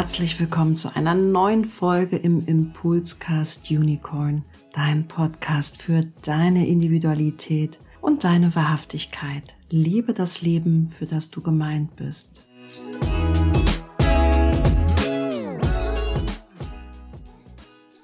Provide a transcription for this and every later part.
herzlich willkommen zu einer neuen Folge im Impulscast Unicorn, dein Podcast für deine Individualität und deine Wahrhaftigkeit. Liebe das Leben, für das du gemeint bist.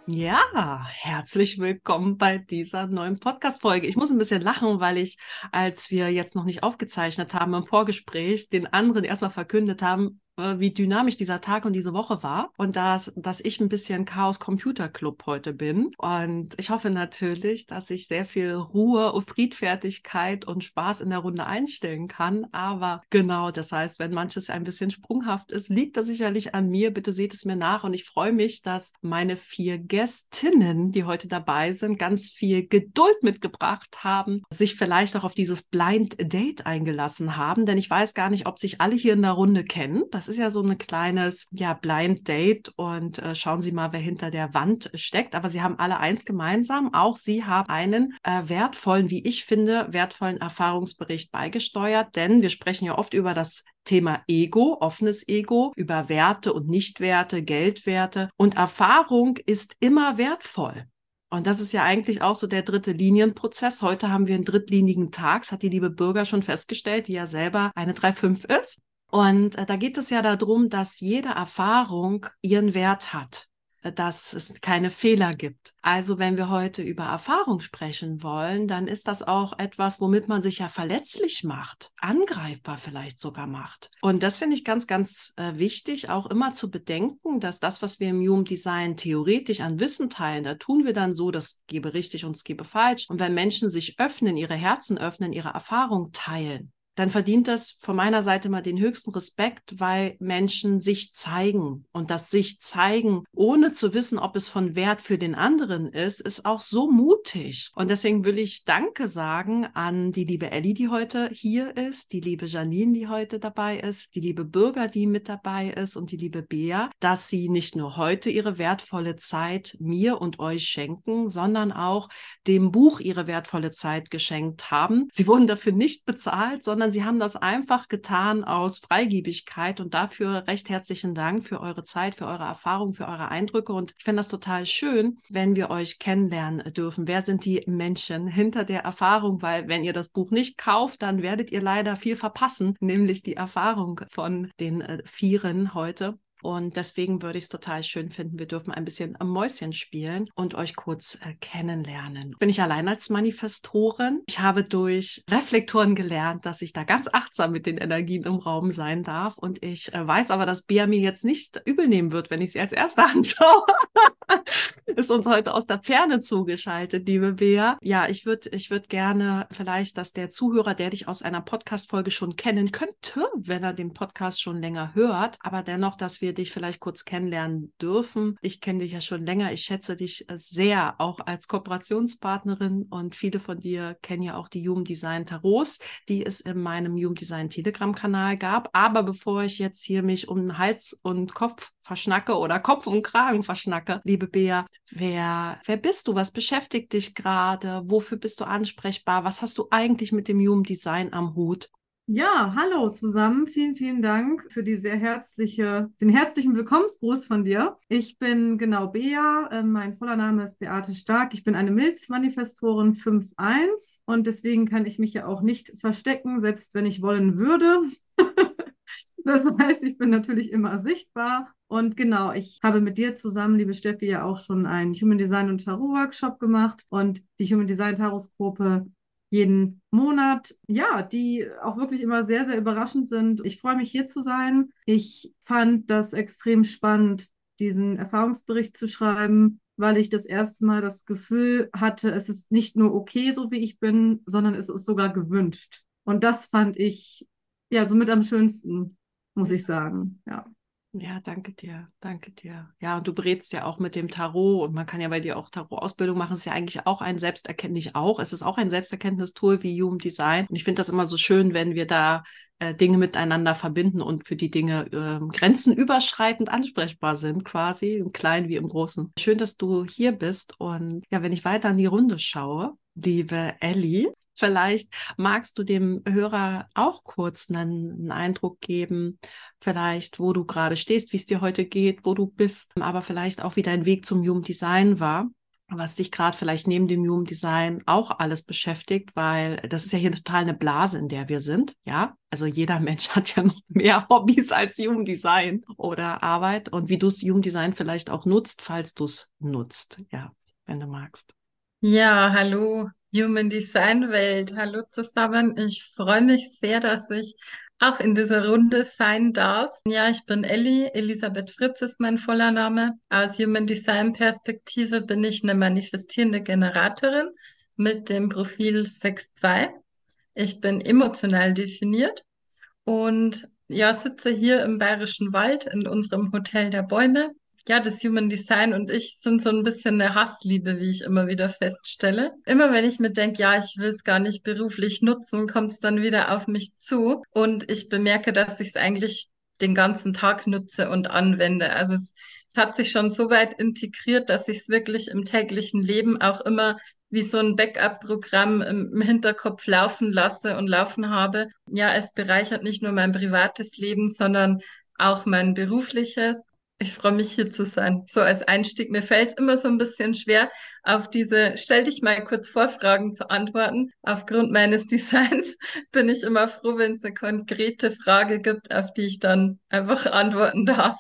Ja, herzlich willkommen bei dieser neuen Podcast-Folge. Ich muss ein bisschen lachen, weil ich, als wir jetzt noch nicht aufgezeichnet haben im Vorgespräch, den anderen erstmal verkündet haben, wie dynamisch dieser Tag und diese Woche war und dass, dass ich ein bisschen Chaos Computer Club heute bin. Und ich hoffe natürlich, dass ich sehr viel Ruhe und Friedfertigkeit und Spaß in der Runde einstellen kann. Aber genau, das heißt, wenn manches ein bisschen sprunghaft ist, liegt das sicherlich an mir. Bitte seht es mir nach. Und ich freue mich, dass meine vier Gästinnen, die heute dabei sind, ganz viel Geduld mitgebracht haben, sich vielleicht auch auf dieses Blind Date eingelassen haben. Denn ich weiß gar nicht, ob sich alle hier in der Runde kennen. Das das ist ja so ein kleines, ja, Blind Date und äh, schauen Sie mal, wer hinter der Wand steckt. Aber sie haben alle eins gemeinsam. Auch sie haben einen äh, wertvollen, wie ich finde, wertvollen Erfahrungsbericht beigesteuert, denn wir sprechen ja oft über das Thema Ego, offenes Ego, über Werte und Nichtwerte, Geldwerte. Und Erfahrung ist immer wertvoll. Und das ist ja eigentlich auch so der dritte Linienprozess. Heute haben wir einen drittlinigen Tag, das hat die liebe Bürger schon festgestellt, die ja selber eine 3.5 ist. Und äh, da geht es ja darum, dass jede Erfahrung ihren Wert hat, äh, dass es keine Fehler gibt. Also wenn wir heute über Erfahrung sprechen wollen, dann ist das auch etwas, womit man sich ja verletzlich macht, angreifbar vielleicht sogar macht. Und das finde ich ganz, ganz äh, wichtig, auch immer zu bedenken, dass das, was wir im Human Design theoretisch an Wissen teilen, da tun wir dann so, das gebe richtig und es gebe falsch. Und wenn Menschen sich öffnen, ihre Herzen öffnen, ihre Erfahrung teilen, dann verdient das von meiner Seite mal den höchsten Respekt, weil Menschen sich zeigen. Und das sich zeigen, ohne zu wissen, ob es von Wert für den anderen ist, ist auch so mutig. Und deswegen will ich Danke sagen an die liebe Ellie, die heute hier ist, die liebe Janine, die heute dabei ist, die liebe Bürger, die mit dabei ist und die liebe Bea, dass sie nicht nur heute ihre wertvolle Zeit mir und euch schenken, sondern auch dem Buch ihre wertvolle Zeit geschenkt haben. Sie wurden dafür nicht bezahlt, sondern sondern sie haben das einfach getan aus Freigebigkeit und dafür recht herzlichen Dank für eure Zeit, für eure Erfahrung, für eure Eindrücke und ich finde das total schön, wenn wir euch kennenlernen dürfen. Wer sind die Menschen hinter der Erfahrung? Weil wenn ihr das Buch nicht kauft, dann werdet ihr leider viel verpassen, nämlich die Erfahrung von den äh, Vieren heute. Und deswegen würde ich es total schön finden, wir dürfen ein bisschen am Mäuschen spielen und euch kurz äh, kennenlernen. Bin ich allein als Manifestorin? Ich habe durch Reflektoren gelernt, dass ich da ganz achtsam mit den Energien im Raum sein darf. Und ich äh, weiß aber, dass Bea mir jetzt nicht übel nehmen wird, wenn ich sie als Erste anschaue. Ist uns heute aus der Ferne zugeschaltet, liebe Bea. Ja, ich würde ich würd gerne vielleicht, dass der Zuhörer, der dich aus einer Podcast-Folge schon kennen könnte, wenn er den Podcast schon länger hört, aber dennoch, dass wir dich vielleicht kurz kennenlernen dürfen. Ich kenne dich ja schon länger. Ich schätze dich äh, sehr, auch als Kooperationspartnerin. Und viele von dir kennen ja auch die Human Design Tarots, die es in meinem Human Design Telegram-Kanal gab. Aber bevor ich jetzt hier mich um Hals und Kopf verschnacke oder Kopf und Kragen verschnacke, liebe Bea, wer, wer bist du? Was beschäftigt dich gerade? Wofür bist du ansprechbar? Was hast du eigentlich mit dem Human Design am Hut? Ja, hallo zusammen. Vielen, vielen Dank für die sehr herzliche, den herzlichen Willkommensgruß von dir. Ich bin genau Bea. Äh, mein voller Name ist Beate Stark. Ich bin eine Milzmanifestorin 5.1 und deswegen kann ich mich ja auch nicht verstecken, selbst wenn ich wollen würde. das heißt, ich bin natürlich immer sichtbar. Und genau, ich habe mit dir zusammen, liebe Steffi, ja auch schon einen Human Design und Tarot Workshop gemacht und die Human Design Tarot-Gruppe jeden Monat, ja, die auch wirklich immer sehr, sehr überraschend sind. Ich freue mich hier zu sein. Ich fand das extrem spannend, diesen Erfahrungsbericht zu schreiben, weil ich das erste Mal das Gefühl hatte, es ist nicht nur okay, so wie ich bin, sondern es ist sogar gewünscht. Und das fand ich ja somit am schönsten, muss ich sagen. Ja. Ja, danke dir, danke dir. Ja, und du berätst ja auch mit dem Tarot und man kann ja bei dir auch Tarot-Ausbildung machen. Es ist ja eigentlich auch ein Selbsterkenntnis, auch. Es ist auch ein Selbsterkenntnistool wie Human Design. Und ich finde das immer so schön, wenn wir da äh, Dinge miteinander verbinden und für die Dinge äh, grenzenüberschreitend ansprechbar sind, quasi, im Kleinen wie im Großen. Schön, dass du hier bist. Und ja, wenn ich weiter in die Runde schaue, liebe Ellie, vielleicht magst du dem Hörer auch kurz einen, einen Eindruck geben, vielleicht, wo du gerade stehst, wie es dir heute geht, wo du bist, aber vielleicht auch, wie dein Weg zum Human Design war was dich gerade vielleicht neben dem Human Design auch alles beschäftigt, weil das ist ja hier total eine Blase, in der wir sind. Ja, also jeder Mensch hat ja noch mehr Hobbys als Human Design oder Arbeit und wie du das Human Design vielleicht auch nutzt, falls du es nutzt. Ja, wenn du magst. Ja, hallo Human Design Welt. Hallo zusammen. Ich freue mich sehr, dass ich auch in dieser Runde sein darf. Ja, ich bin Elli, Elisabeth Fritz ist mein voller Name. Aus Human Design Perspektive bin ich eine manifestierende Generatorin mit dem Profil 6.2. Ich bin emotional definiert und ja, sitze hier im Bayerischen Wald in unserem Hotel der Bäume ja, das Human Design und ich sind so ein bisschen eine Hassliebe, wie ich immer wieder feststelle. Immer wenn ich mir denke, ja, ich will es gar nicht beruflich nutzen, kommt es dann wieder auf mich zu und ich bemerke, dass ich es eigentlich den ganzen Tag nutze und anwende. Also es, es hat sich schon so weit integriert, dass ich es wirklich im täglichen Leben auch immer wie so ein Backup-Programm im, im Hinterkopf laufen lasse und laufen habe. Ja, es bereichert nicht nur mein privates Leben, sondern auch mein berufliches. Ich freue mich hier zu sein. So als Einstieg. Mir fällt es immer so ein bisschen schwer, auf diese Stell dich mal kurz vor Fragen zu antworten. Aufgrund meines Designs bin ich immer froh, wenn es eine konkrete Frage gibt, auf die ich dann einfach antworten darf.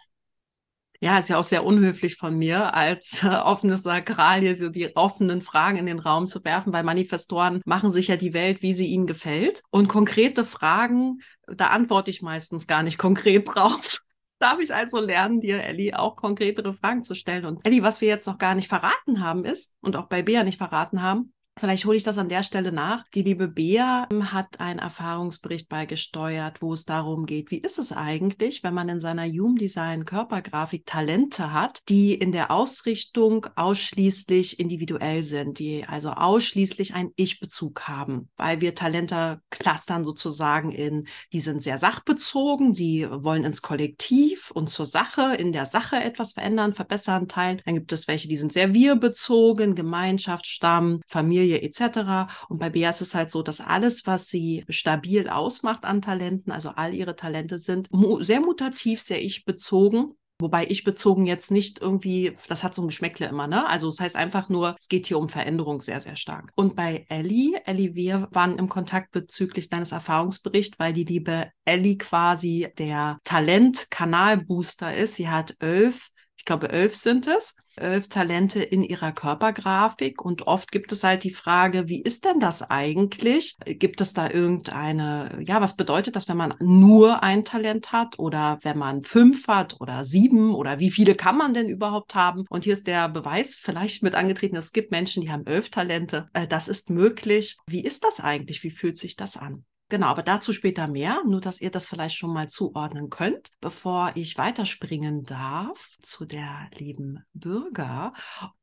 Ja, ist ja auch sehr unhöflich von mir, als äh, offenes Sakral hier so die offenen Fragen in den Raum zu werfen, weil Manifestoren machen sich ja die Welt, wie sie ihnen gefällt. Und konkrete Fragen, da antworte ich meistens gar nicht konkret drauf. Darf ich also lernen, dir, Elli, auch konkretere Fragen zu stellen? Und Elli, was wir jetzt noch gar nicht verraten haben, ist, und auch bei Bea nicht verraten haben, Vielleicht hole ich das an der Stelle nach. Die liebe Bea ähm, hat einen Erfahrungsbericht beigesteuert, wo es darum geht, wie ist es eigentlich, wenn man in seiner Human Design Körpergrafik Talente hat, die in der Ausrichtung ausschließlich individuell sind, die also ausschließlich einen Ich-Bezug haben, weil wir Talente clustern sozusagen in, die sind sehr sachbezogen, die wollen ins Kollektiv und zur Sache, in der Sache etwas verändern, verbessern, teilen. Dann gibt es welche, die sind sehr wir-bezogen, Gemeinschaft, Stamm, Familie, Familie etc. Und bei Bea ist es halt so, dass alles, was sie stabil ausmacht an Talenten, also all ihre Talente sind sehr mutativ, sehr ich-bezogen. Wobei ich bezogen jetzt nicht irgendwie, das hat so ein Geschmäckle immer, ne? Also es das heißt einfach nur, es geht hier um Veränderung sehr, sehr stark. Und bei Ellie, Ellie, wir waren im Kontakt bezüglich deines Erfahrungsberichts, weil die liebe Ellie quasi der Talent-Kanal-Booster ist. Sie hat elf, ich glaube elf sind es elf Talente in ihrer Körpergrafik. Und oft gibt es halt die Frage, wie ist denn das eigentlich? Gibt es da irgendeine, ja, was bedeutet das, wenn man nur ein Talent hat oder wenn man fünf hat oder sieben oder wie viele kann man denn überhaupt haben? Und hier ist der Beweis vielleicht mit angetreten, es gibt Menschen, die haben elf Talente. Äh, das ist möglich. Wie ist das eigentlich? Wie fühlt sich das an? Genau, aber dazu später mehr, nur dass ihr das vielleicht schon mal zuordnen könnt, bevor ich weiterspringen darf zu der lieben Bürger.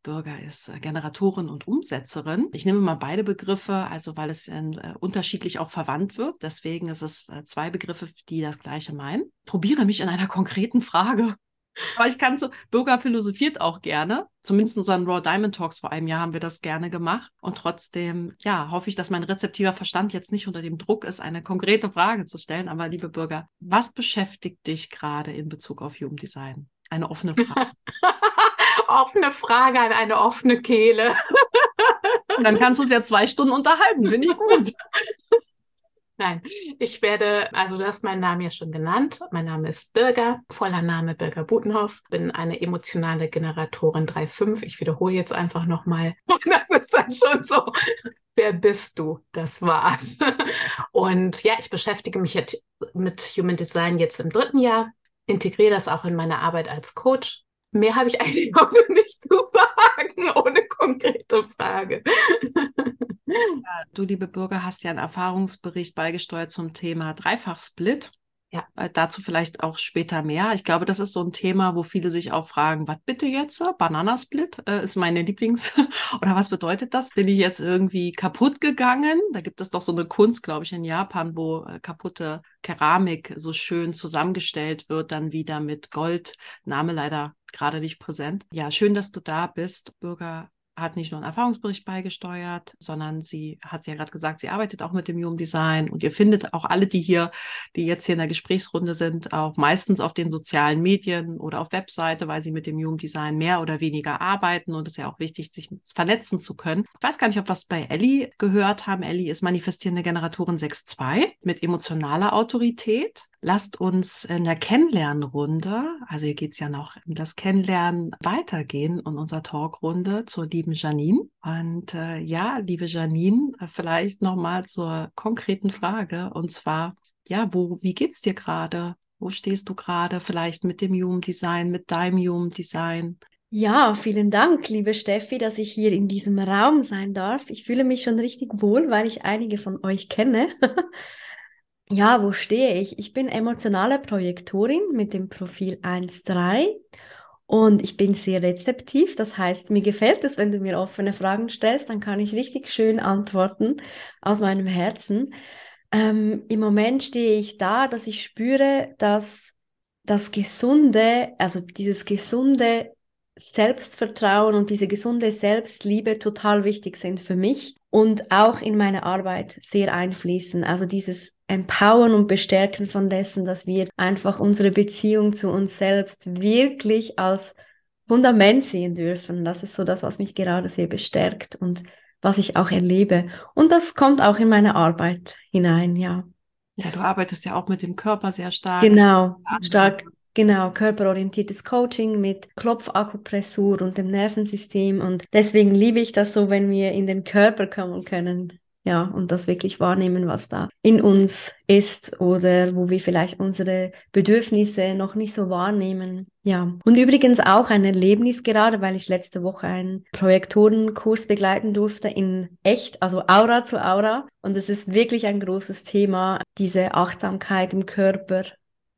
Bürger ist äh, Generatorin und Umsetzerin. Ich nehme mal beide Begriffe, also weil es in, äh, unterschiedlich auch verwandt wird. Deswegen ist es äh, zwei Begriffe, die das gleiche meinen. Probiere mich in einer konkreten Frage. Aber ich kann so, Bürger philosophiert auch gerne. Zumindest in unseren Raw Diamond Talks vor einem Jahr haben wir das gerne gemacht. Und trotzdem, ja, hoffe ich, dass mein rezeptiver Verstand jetzt nicht unter dem Druck ist, eine konkrete Frage zu stellen. Aber liebe Bürger, was beschäftigt dich gerade in Bezug auf Jugenddesign? Eine offene Frage. offene Frage an eine offene Kehle. Dann kannst du es ja zwei Stunden unterhalten, finde ich gut. Nein, ich werde, also du hast meinen Namen ja schon genannt. Mein Name ist Birger, voller Name Birger Butenhoff. Bin eine emotionale Generatorin 3.5. Ich wiederhole jetzt einfach nochmal. Das ist dann schon so. Wer bist du? Das war's. Und ja, ich beschäftige mich jetzt mit Human Design jetzt im dritten Jahr, integriere das auch in meine Arbeit als Coach. Mehr habe ich eigentlich heute nicht zu sagen, ohne konkrete Frage. Ja, du, liebe Bürger, hast ja einen Erfahrungsbericht beigesteuert zum Thema Dreifachsplit. Ja, äh, dazu vielleicht auch später mehr. Ich glaube, das ist so ein Thema, wo viele sich auch fragen, was bitte jetzt? Bananasplit äh, ist meine Lieblings- oder was bedeutet das? Bin ich jetzt irgendwie kaputt gegangen? Da gibt es doch so eine Kunst, glaube ich, in Japan, wo äh, kaputte Keramik so schön zusammengestellt wird, dann wieder mit Gold. Name leider gerade nicht präsent. Ja, schön, dass du da bist, Bürger hat nicht nur einen Erfahrungsbericht beigesteuert, sondern sie hat ja gerade gesagt, sie arbeitet auch mit dem Human Design und ihr findet auch alle, die hier, die jetzt hier in der Gesprächsrunde sind, auch meistens auf den sozialen Medien oder auf Webseite, weil sie mit dem Human Design mehr oder weniger arbeiten und es ist ja auch wichtig, sich vernetzen zu können. Ich weiß gar nicht, ob wir es bei Ellie gehört haben. Ellie ist manifestierende Generatorin 6.2 mit emotionaler Autorität lasst uns in der Kennenlernrunde, also hier geht es ja noch in das Kennenlernen weitergehen und unserer Talkrunde zur lieben Janine. Und äh, ja, liebe Janine, vielleicht nochmal zur konkreten Frage und zwar, ja, wo, wie geht's dir gerade? Wo stehst du gerade vielleicht mit dem Human Design, mit deinem Human Design? Ja, vielen Dank, liebe Steffi, dass ich hier in diesem Raum sein darf. Ich fühle mich schon richtig wohl, weil ich einige von euch kenne. Ja, wo stehe ich? Ich bin emotionale Projektorin mit dem Profil 1.3 und ich bin sehr rezeptiv. Das heißt, mir gefällt es, wenn du mir offene Fragen stellst, dann kann ich richtig schön antworten aus meinem Herzen. Ähm, Im Moment stehe ich da, dass ich spüre, dass das gesunde, also dieses gesunde Selbstvertrauen und diese gesunde Selbstliebe total wichtig sind für mich und auch in meine Arbeit sehr einfließen. Also dieses Empowern und Bestärken von dessen, dass wir einfach unsere Beziehung zu uns selbst wirklich als Fundament sehen dürfen. Das ist so das, was mich gerade sehr bestärkt und was ich auch erlebe. Und das kommt auch in meine Arbeit hinein, ja. Ja, du arbeitest ja auch mit dem Körper sehr stark. Genau, stark Genau, körperorientiertes Coaching mit Klopfakupressur und dem Nervensystem. Und deswegen liebe ich das so, wenn wir in den Körper kommen können. Ja, und das wirklich wahrnehmen, was da in uns ist oder wo wir vielleicht unsere Bedürfnisse noch nicht so wahrnehmen. Ja, und übrigens auch ein Erlebnis gerade, weil ich letzte Woche einen Projektorenkurs begleiten durfte in echt, also Aura zu Aura. Und es ist wirklich ein großes Thema, diese Achtsamkeit im Körper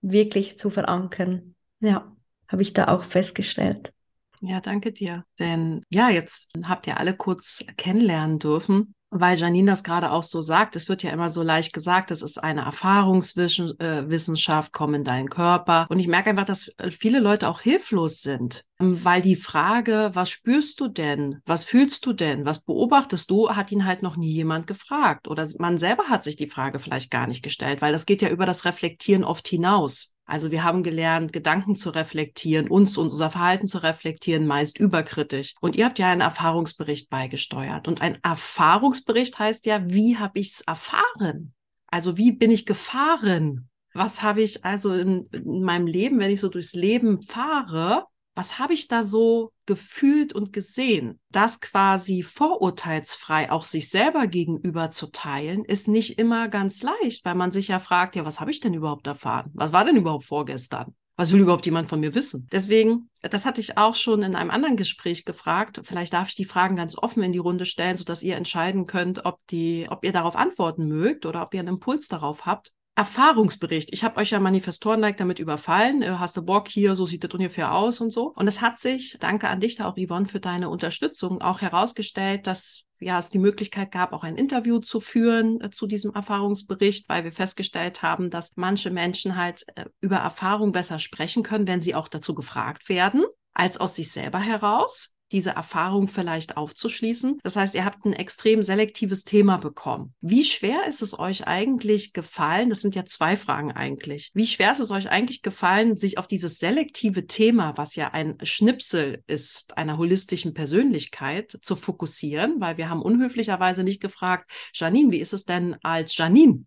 wirklich zu verankern. Ja, habe ich da auch festgestellt. Ja, danke dir. Denn ja, jetzt habt ihr alle kurz kennenlernen dürfen weil Janine das gerade auch so sagt, es wird ja immer so leicht gesagt, es ist eine Erfahrungswissenschaft, komm in deinen Körper. Und ich merke einfach, dass viele Leute auch hilflos sind, weil die Frage, was spürst du denn? Was fühlst du denn? Was beobachtest du? Hat ihn halt noch nie jemand gefragt. Oder man selber hat sich die Frage vielleicht gar nicht gestellt, weil das geht ja über das Reflektieren oft hinaus. Also wir haben gelernt, Gedanken zu reflektieren, uns und unser Verhalten zu reflektieren, meist überkritisch. Und ihr habt ja einen Erfahrungsbericht beigesteuert. Und ein Erfahrungsbericht heißt ja, wie habe ich es erfahren? Also wie bin ich gefahren? Was habe ich also in, in meinem Leben, wenn ich so durchs Leben fahre, was habe ich da so gefühlt und gesehen? Das quasi vorurteilsfrei auch sich selber gegenüber zu teilen, ist nicht immer ganz leicht, weil man sich ja fragt, ja, was habe ich denn überhaupt erfahren? Was war denn überhaupt vorgestern? Was will überhaupt jemand von mir wissen? Deswegen, das hatte ich auch schon in einem anderen Gespräch gefragt. Vielleicht darf ich die Fragen ganz offen in die Runde stellen, sodass ihr entscheiden könnt, ob die, ob ihr darauf antworten mögt oder ob ihr einen Impuls darauf habt. Erfahrungsbericht. Ich habe euch ja Manifestoren-like damit überfallen. Äh, hast du Bock hier, so sieht das ungefähr aus und so. Und es hat sich, danke an dich da auch, Yvonne, für deine Unterstützung auch herausgestellt, dass ja, es die Möglichkeit gab, auch ein Interview zu führen äh, zu diesem Erfahrungsbericht, weil wir festgestellt haben, dass manche Menschen halt äh, über Erfahrung besser sprechen können, wenn sie auch dazu gefragt werden, als aus sich selber heraus diese Erfahrung vielleicht aufzuschließen. Das heißt, ihr habt ein extrem selektives Thema bekommen. Wie schwer ist es euch eigentlich gefallen? Das sind ja zwei Fragen eigentlich. Wie schwer ist es euch eigentlich gefallen, sich auf dieses selektive Thema, was ja ein Schnipsel ist einer holistischen Persönlichkeit, zu fokussieren? Weil wir haben unhöflicherweise nicht gefragt, Janine, wie ist es denn als Janine?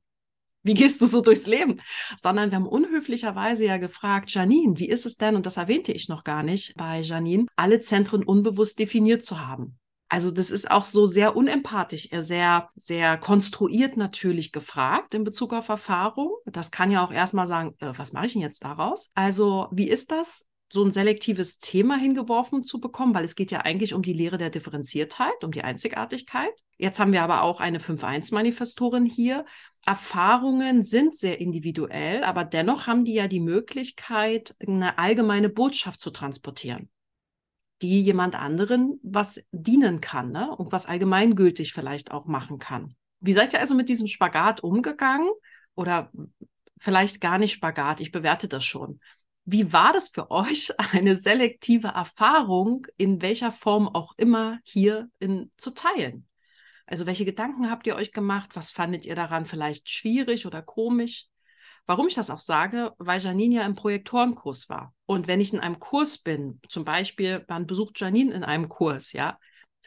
Wie gehst du so durchs Leben? Sondern wir haben unhöflicherweise ja gefragt, Janine, wie ist es denn, und das erwähnte ich noch gar nicht bei Janine, alle Zentren unbewusst definiert zu haben. Also das ist auch so sehr unempathisch, sehr, sehr konstruiert natürlich gefragt in Bezug auf Erfahrung. Das kann ja auch erstmal sagen, äh, was mache ich denn jetzt daraus? Also wie ist das? So ein selektives Thema hingeworfen zu bekommen, weil es geht ja eigentlich um die Lehre der Differenziertheit, um die Einzigartigkeit. Jetzt haben wir aber auch eine 5-1-Manifestorin hier. Erfahrungen sind sehr individuell, aber dennoch haben die ja die Möglichkeit, eine allgemeine Botschaft zu transportieren, die jemand anderen was dienen kann ne? und was allgemeingültig vielleicht auch machen kann. Wie seid ihr also mit diesem Spagat umgegangen? Oder vielleicht gar nicht Spagat, ich bewerte das schon. Wie war das für euch, eine selektive Erfahrung in welcher Form auch immer hier in, zu teilen? Also welche Gedanken habt ihr euch gemacht? Was fandet ihr daran vielleicht schwierig oder komisch? Warum ich das auch sage, weil Janine ja im Projektorenkurs war. Und wenn ich in einem Kurs bin, zum Beispiel, man besucht Janine in einem Kurs, ja,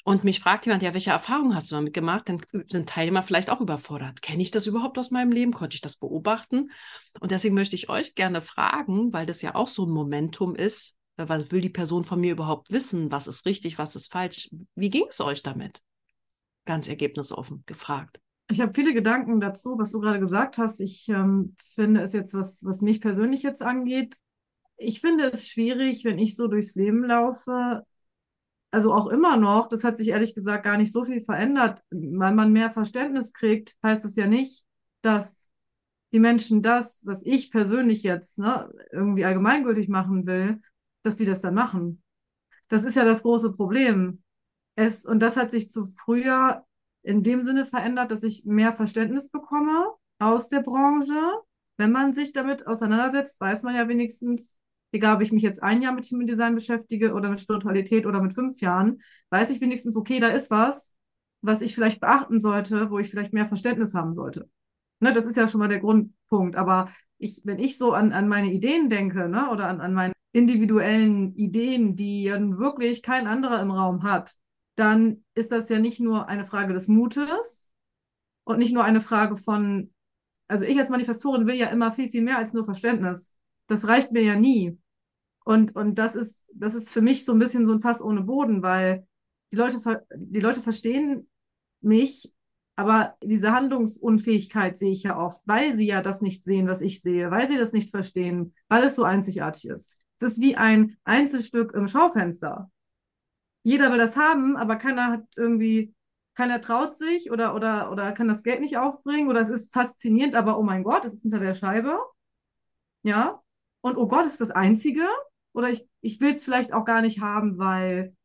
und mich fragt jemand, ja, welche Erfahrungen hast du damit gemacht? Dann sind Teilnehmer vielleicht auch überfordert. Kenne ich das überhaupt aus meinem Leben? Konnte ich das beobachten? Und deswegen möchte ich euch gerne fragen, weil das ja auch so ein Momentum ist. Äh, was will die Person von mir überhaupt wissen? Was ist richtig? Was ist falsch? Wie ging es euch damit? Ganz ergebnisoffen gefragt. Ich habe viele Gedanken dazu, was du gerade gesagt hast. Ich ähm, finde es jetzt, was, was mich persönlich jetzt angeht, ich finde es schwierig, wenn ich so durchs Leben laufe, also auch immer noch, das hat sich ehrlich gesagt gar nicht so viel verändert, weil man mehr Verständnis kriegt, heißt es ja nicht, dass die Menschen das, was ich persönlich jetzt ne, irgendwie allgemeingültig machen will, dass die das dann machen. Das ist ja das große Problem. Es, und das hat sich zu früher in dem Sinne verändert, dass ich mehr Verständnis bekomme aus der Branche. Wenn man sich damit auseinandersetzt, weiß man ja wenigstens, egal ob ich mich jetzt ein Jahr mit Human Design beschäftige oder mit Spiritualität oder mit fünf Jahren, weiß ich wenigstens, okay, da ist was, was ich vielleicht beachten sollte, wo ich vielleicht mehr Verständnis haben sollte. Ne, das ist ja schon mal der Grundpunkt. Aber ich, wenn ich so an, an meine Ideen denke, ne, oder an, an meine individuellen Ideen, die ja wirklich kein anderer im Raum hat, dann ist das ja nicht nur eine Frage des Mutes und nicht nur eine Frage von, also ich als Manifestorin will ja immer viel, viel mehr als nur Verständnis. Das reicht mir ja nie. Und, und das ist, das ist für mich so ein bisschen so ein Fass ohne Boden, weil die Leute, die Leute verstehen mich, aber diese Handlungsunfähigkeit sehe ich ja oft, weil sie ja das nicht sehen, was ich sehe, weil sie das nicht verstehen, weil es so einzigartig ist. Es ist wie ein Einzelstück im Schaufenster. Jeder will das haben, aber keiner hat irgendwie, keiner traut sich oder, oder, oder kann das Geld nicht aufbringen oder es ist faszinierend, aber oh mein Gott, es ist hinter der Scheibe. Ja. Und oh Gott, ist das Einzige? Oder ich, ich will es vielleicht auch gar nicht haben, weil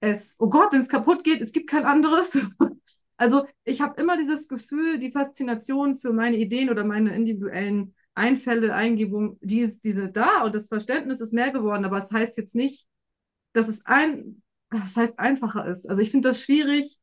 es, oh Gott, wenn es kaputt geht, es gibt kein anderes. also ich habe immer dieses Gefühl, die Faszination für meine Ideen oder meine individuellen Einfälle, Eingebungen, die ist diese da und das Verständnis ist mehr geworden, aber es das heißt jetzt nicht, dass es ein, das heißt einfacher ist. Also ich finde das schwierig,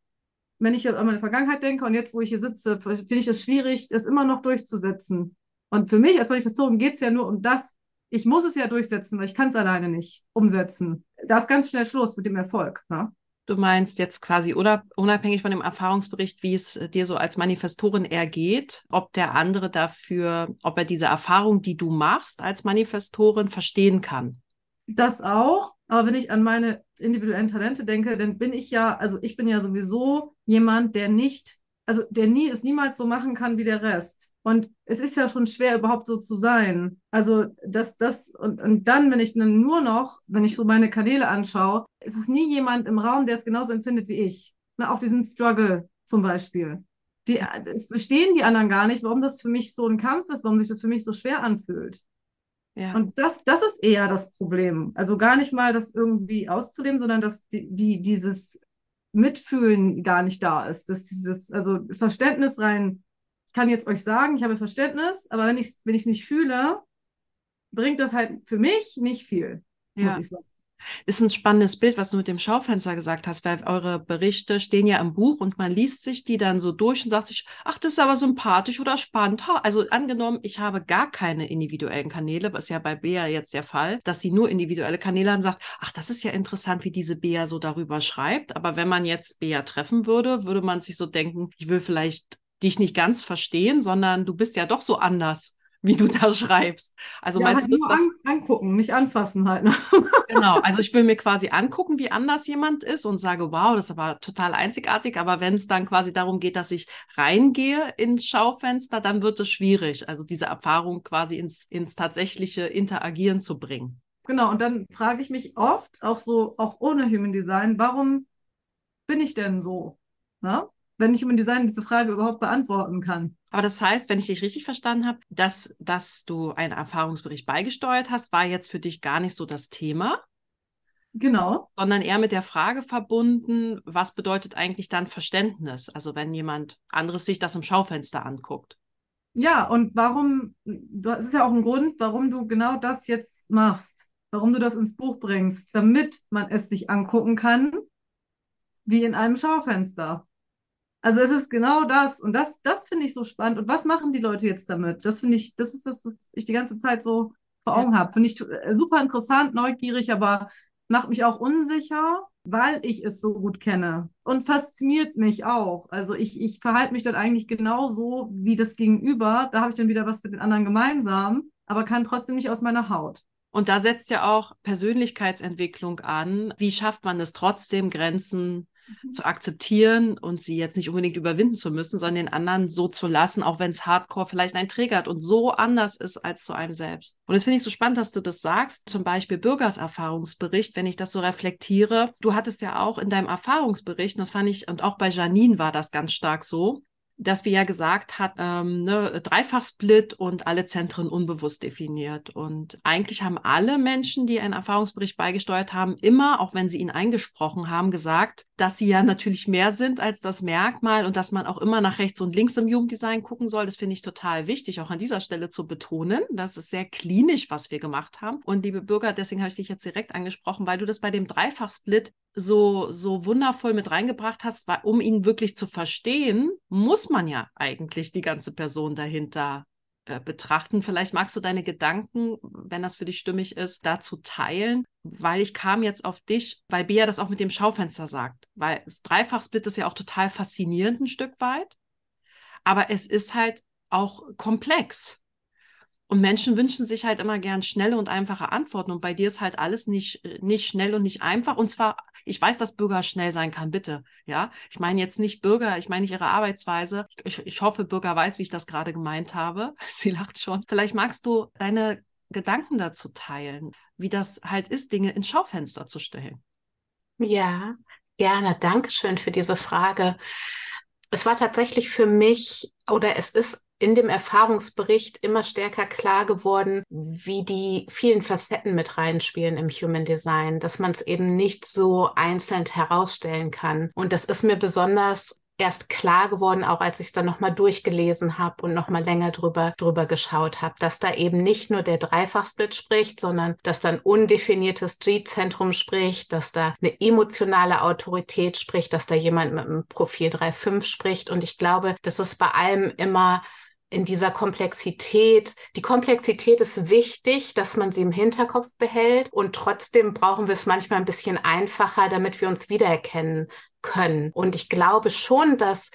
wenn ich an meine Vergangenheit denke und jetzt, wo ich hier sitze, finde ich es schwierig, das immer noch durchzusetzen. Und für mich als Manifestorin geht es ja nur um das, ich muss es ja durchsetzen, weil ich kann es alleine nicht umsetzen. Da ist ganz schnell Schluss mit dem Erfolg. Ne? Du meinst jetzt quasi unabhängig von dem Erfahrungsbericht, wie es dir so als Manifestorin ergeht, ob der andere dafür, ob er diese Erfahrung, die du machst als Manifestorin, verstehen kann. Das auch. Aber wenn ich an meine individuellen Talente denke, dann bin ich ja, also ich bin ja sowieso jemand, der nicht, also der nie es niemals so machen kann wie der Rest. Und es ist ja schon schwer, überhaupt so zu sein. Also, das, das, und, und dann, wenn ich dann nur noch, wenn ich so meine Kanäle anschaue, ist es nie jemand im Raum, der es genauso empfindet wie ich. Na, auch diesen Struggle zum Beispiel. Die, es verstehen die anderen gar nicht, warum das für mich so ein Kampf ist, warum sich das für mich so schwer anfühlt. Ja. Und das, das ist eher das Problem. Also gar nicht mal das irgendwie auszuleben, sondern dass die, die, dieses Mitfühlen gar nicht da ist. Dass dieses, also Verständnis rein ich kann jetzt euch sagen, ich habe Verständnis, aber wenn ich es wenn nicht fühle, bringt das halt für mich nicht viel, ja. muss ich sagen. Ist ein spannendes Bild, was du mit dem Schaufenster gesagt hast, weil eure Berichte stehen ja im Buch und man liest sich die dann so durch und sagt sich, ach, das ist aber sympathisch oder spannend. Also angenommen, ich habe gar keine individuellen Kanäle, was ja bei Bea jetzt der Fall, dass sie nur individuelle Kanäle hat und sagt, ach, das ist ja interessant, wie diese Bea so darüber schreibt. Aber wenn man jetzt Bea treffen würde, würde man sich so denken, ich will vielleicht dich nicht ganz verstehen, sondern du bist ja doch so anders, wie du da schreibst. Also ja, meinst halt du das? An, angucken, nicht anfassen halt. Ne? Genau, also ich will mir quasi angucken, wie anders jemand ist und sage, wow, das ist aber total einzigartig. Aber wenn es dann quasi darum geht, dass ich reingehe ins Schaufenster, dann wird es schwierig, also diese Erfahrung quasi ins, ins tatsächliche Interagieren zu bringen. genau. Und dann frage ich mich oft, auch so, auch ohne Human Design, warum bin ich denn so? Na? Ne? Wenn ich Human Design diese Frage überhaupt beantworten kann. Aber das heißt, wenn ich dich richtig verstanden habe, dass, dass du einen Erfahrungsbericht beigesteuert hast, war jetzt für dich gar nicht so das Thema. Genau. Sondern eher mit der Frage verbunden, was bedeutet eigentlich dann Verständnis? Also wenn jemand anderes sich das im Schaufenster anguckt. Ja, und warum, das ist ja auch ein Grund, warum du genau das jetzt machst, warum du das ins Buch bringst, damit man es sich angucken kann, wie in einem Schaufenster. Also es ist genau das und das, das finde ich so spannend. Und was machen die Leute jetzt damit? Das finde ich, das ist das, was ich die ganze Zeit so vor Augen ja. habe. Finde ich äh, super interessant, neugierig, aber macht mich auch unsicher, weil ich es so gut kenne und fasziniert mich auch. Also ich, ich verhalte mich dann eigentlich genauso wie das Gegenüber. Da habe ich dann wieder was mit den anderen gemeinsam, aber kann trotzdem nicht aus meiner Haut. Und da setzt ja auch Persönlichkeitsentwicklung an. Wie schafft man es trotzdem, Grenzen. Zu akzeptieren und sie jetzt nicht unbedingt überwinden zu müssen, sondern den anderen so zu lassen, auch wenn es hardcore vielleicht einen triggert und so anders ist als zu einem selbst. Und das finde ich so spannend, dass du das sagst. Zum Beispiel Bürgers Erfahrungsbericht, wenn ich das so reflektiere. Du hattest ja auch in deinem Erfahrungsbericht, und das fand ich, und auch bei Janine war das ganz stark so, dass wir ja gesagt hat, ähm, ne, Dreifachsplit und alle Zentren unbewusst definiert. Und eigentlich haben alle Menschen, die einen Erfahrungsbericht beigesteuert haben, immer, auch wenn sie ihn eingesprochen haben, gesagt, dass sie ja natürlich mehr sind als das Merkmal und dass man auch immer nach rechts und links im Jugenddesign gucken soll. Das finde ich total wichtig, auch an dieser Stelle zu betonen. Das ist sehr klinisch, was wir gemacht haben. Und liebe Bürger, deswegen habe ich dich jetzt direkt angesprochen, weil du das bei dem Dreifachsplit so, so wundervoll mit reingebracht hast, weil, um ihn wirklich zu verstehen, muss man ja eigentlich die ganze Person dahinter äh, betrachten. Vielleicht magst du deine Gedanken, wenn das für dich stimmig ist, dazu teilen, weil ich kam jetzt auf dich, weil Bea das auch mit dem Schaufenster sagt, weil das Dreifachsplit ist ja auch total faszinierend ein Stück weit, aber es ist halt auch komplex. Und Menschen wünschen sich halt immer gern schnelle und einfache Antworten. Und bei dir ist halt alles nicht, äh, nicht schnell und nicht einfach. Und zwar, ich weiß, dass Bürger schnell sein kann, bitte. Ja, ich meine jetzt nicht Bürger, ich meine nicht ihre Arbeitsweise. Ich, ich hoffe, Bürger weiß, wie ich das gerade gemeint habe. Sie lacht schon. Vielleicht magst du deine Gedanken dazu teilen, wie das halt ist, Dinge ins Schaufenster zu stellen. Ja, gerne. Dankeschön für diese Frage. Es war tatsächlich für mich oder es ist in dem Erfahrungsbericht immer stärker klar geworden, wie die vielen Facetten mit reinspielen im Human Design, dass man es eben nicht so einzeln herausstellen kann. Und das ist mir besonders erst klar geworden, auch als ich es dann nochmal durchgelesen habe und nochmal länger drüber, drüber geschaut habe, dass da eben nicht nur der Dreifachsplit spricht, sondern dass dann undefiniertes G-Zentrum spricht, dass da eine emotionale Autorität spricht, dass da jemand mit einem Profil 3.5 spricht. Und ich glaube, das ist bei allem immer in dieser Komplexität. Die Komplexität ist wichtig, dass man sie im Hinterkopf behält und trotzdem brauchen wir es manchmal ein bisschen einfacher, damit wir uns wiedererkennen können. Und ich glaube schon, dass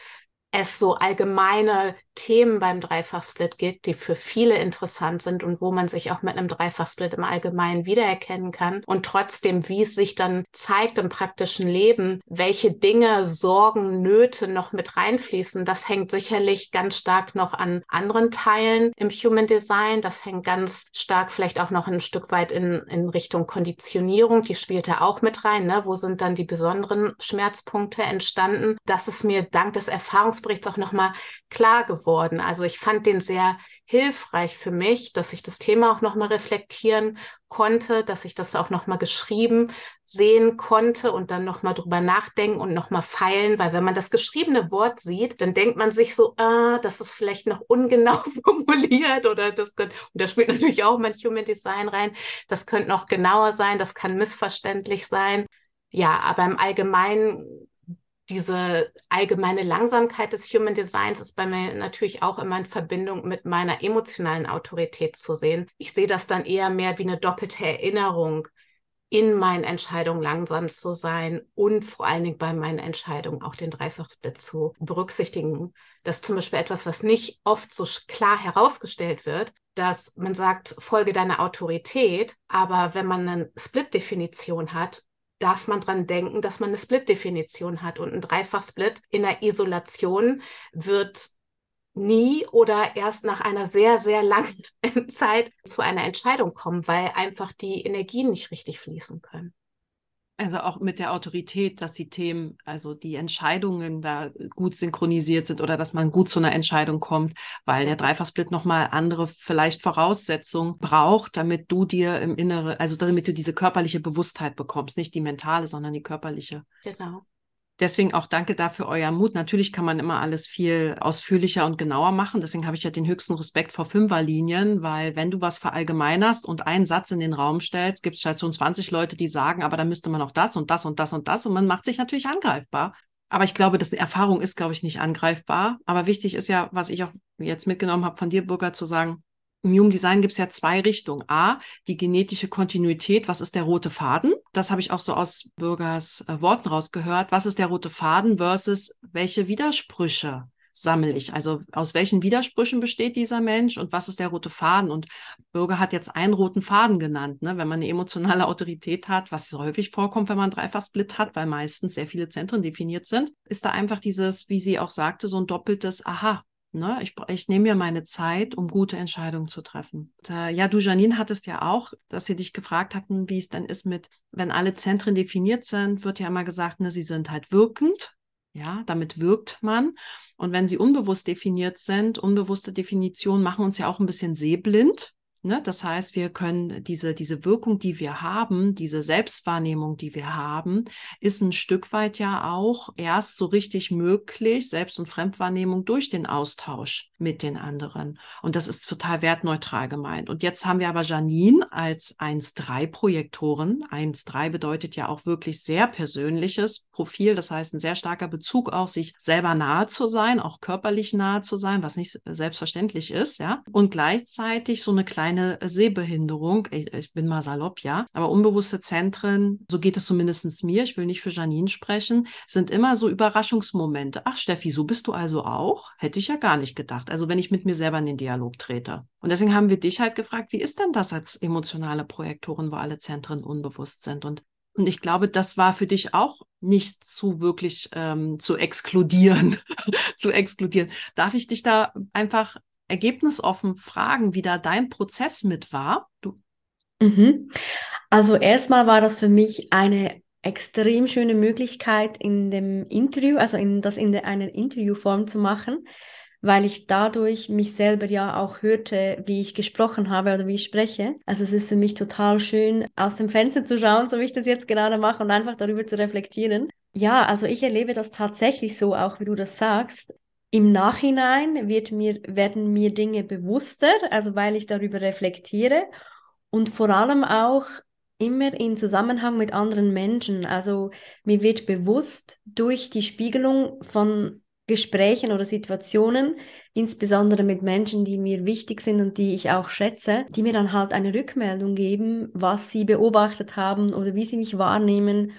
es so allgemeine Themen beim Dreifachsplit gibt, die für viele interessant sind und wo man sich auch mit einem Dreifachsplit im Allgemeinen wiedererkennen kann. Und trotzdem, wie es sich dann zeigt im praktischen Leben, welche Dinge, Sorgen, Nöte noch mit reinfließen, das hängt sicherlich ganz stark noch an anderen Teilen im Human Design. Das hängt ganz stark vielleicht auch noch ein Stück weit in, in Richtung Konditionierung. Die spielt da auch mit rein. Ne? Wo sind dann die besonderen Schmerzpunkte entstanden? Das ist mir dank des Erfahrungsberichts auch nochmal klar geworden geworden. Also ich fand den sehr hilfreich für mich, dass ich das Thema auch nochmal reflektieren konnte, dass ich das auch nochmal geschrieben sehen konnte und dann nochmal drüber nachdenken und nochmal feilen, weil wenn man das geschriebene Wort sieht, dann denkt man sich so, ah, das ist vielleicht noch ungenau formuliert oder das könnte, und da spielt natürlich auch mein Human Design rein, das könnte noch genauer sein, das kann missverständlich sein. Ja, aber im Allgemeinen diese allgemeine Langsamkeit des Human Designs ist bei mir natürlich auch immer in Verbindung mit meiner emotionalen Autorität zu sehen. Ich sehe das dann eher mehr wie eine doppelte Erinnerung, in meinen Entscheidungen langsam zu sein und vor allen Dingen bei meinen Entscheidungen auch den Dreifachsplit zu berücksichtigen. Das zum Beispiel etwas, was nicht oft so klar herausgestellt wird, dass man sagt, folge deiner Autorität, aber wenn man eine Split-Definition hat, darf man dran denken, dass man eine Split-Definition hat. Und ein Dreifach-Split in der Isolation wird nie oder erst nach einer sehr, sehr langen Zeit zu einer Entscheidung kommen, weil einfach die Energien nicht richtig fließen können. Also auch mit der Autorität, dass die Themen, also die Entscheidungen da gut synchronisiert sind oder dass man gut zu einer Entscheidung kommt, weil der Dreifachsplit nochmal andere vielleicht Voraussetzungen braucht, damit du dir im Innere, also damit du diese körperliche Bewusstheit bekommst, nicht die mentale, sondern die körperliche. Genau. Deswegen auch danke dafür euer Mut. Natürlich kann man immer alles viel ausführlicher und genauer machen. Deswegen habe ich ja den höchsten Respekt vor Fünferlinien, weil wenn du was verallgemeinerst und einen Satz in den Raum stellst, gibt es halt so 20 Leute, die sagen, aber da müsste man auch das und das und das und das und man macht sich natürlich angreifbar. Aber ich glaube, eine Erfahrung ist, glaube ich, nicht angreifbar. Aber wichtig ist ja, was ich auch jetzt mitgenommen habe von dir, Bürger, zu sagen, im Human Design gibt es ja zwei Richtungen. A, die genetische Kontinuität. Was ist der rote Faden? Das habe ich auch so aus Bürgers äh, Worten rausgehört. Was ist der rote Faden versus welche Widersprüche sammle ich? Also aus welchen Widersprüchen besteht dieser Mensch und was ist der rote Faden? Und Bürger hat jetzt einen roten Faden genannt. Ne? Wenn man eine emotionale Autorität hat, was häufig vorkommt, wenn man Dreifachsplit hat, weil meistens sehr viele Zentren definiert sind, ist da einfach dieses, wie sie auch sagte, so ein doppeltes Aha. Ne? Ich, ich nehme mir meine Zeit, um gute Entscheidungen zu treffen. Und, äh, ja, du, Janine, hattest ja auch, dass sie dich gefragt hatten, wie es dann ist mit, wenn alle Zentren definiert sind, wird ja immer gesagt, ne, sie sind halt wirkend. Ja, damit wirkt man. Und wenn sie unbewusst definiert sind, unbewusste Definitionen machen uns ja auch ein bisschen sehblind. Ne? Das heißt, wir können diese, diese Wirkung, die wir haben, diese Selbstwahrnehmung, die wir haben, ist ein Stück weit ja auch erst so richtig möglich, Selbst- und Fremdwahrnehmung durch den Austausch mit den anderen. Und das ist total wertneutral gemeint. Und jetzt haben wir aber Janine als 1-3-Projektorin. 1-3 bedeutet ja auch wirklich sehr persönliches Profil. Das heißt, ein sehr starker Bezug auch, sich selber nahe zu sein, auch körperlich nahe zu sein, was nicht selbstverständlich ist, ja. Und gleichzeitig so eine kleine eine Sehbehinderung. Ich, ich, bin mal salopp, ja. Aber unbewusste Zentren, so geht es zumindest mir, ich will nicht für Janine sprechen, sind immer so Überraschungsmomente. Ach, Steffi, so bist du also auch? Hätte ich ja gar nicht gedacht. Also wenn ich mit mir selber in den Dialog trete. Und deswegen haben wir dich halt gefragt, wie ist denn das als emotionale Projektorin, wo alle Zentren unbewusst sind? Und und ich glaube, das war für dich auch nicht zu wirklich ähm, zu exkludieren, zu exkludieren. Darf ich dich da einfach ergebnisoffen fragen, wie da dein Prozess mit war? Du mhm. Also erstmal war das für mich eine extrem schöne Möglichkeit in dem Interview, also in das in einer Interviewform zu machen, weil ich dadurch mich selber ja auch hörte, wie ich gesprochen habe oder wie ich spreche. Also es ist für mich total schön, aus dem Fenster zu schauen, so wie ich das jetzt gerade mache und einfach darüber zu reflektieren. Ja, also ich erlebe das tatsächlich so, auch wie du das sagst. Im Nachhinein wird mir, werden mir Dinge bewusster, also weil ich darüber reflektiere und vor allem auch immer in Zusammenhang mit anderen Menschen. Also mir wird bewusst durch die Spiegelung von Gesprächen oder Situationen, insbesondere mit Menschen, die mir wichtig sind und die ich auch schätze, die mir dann halt eine Rückmeldung geben, was sie beobachtet haben oder wie sie mich wahrnehmen.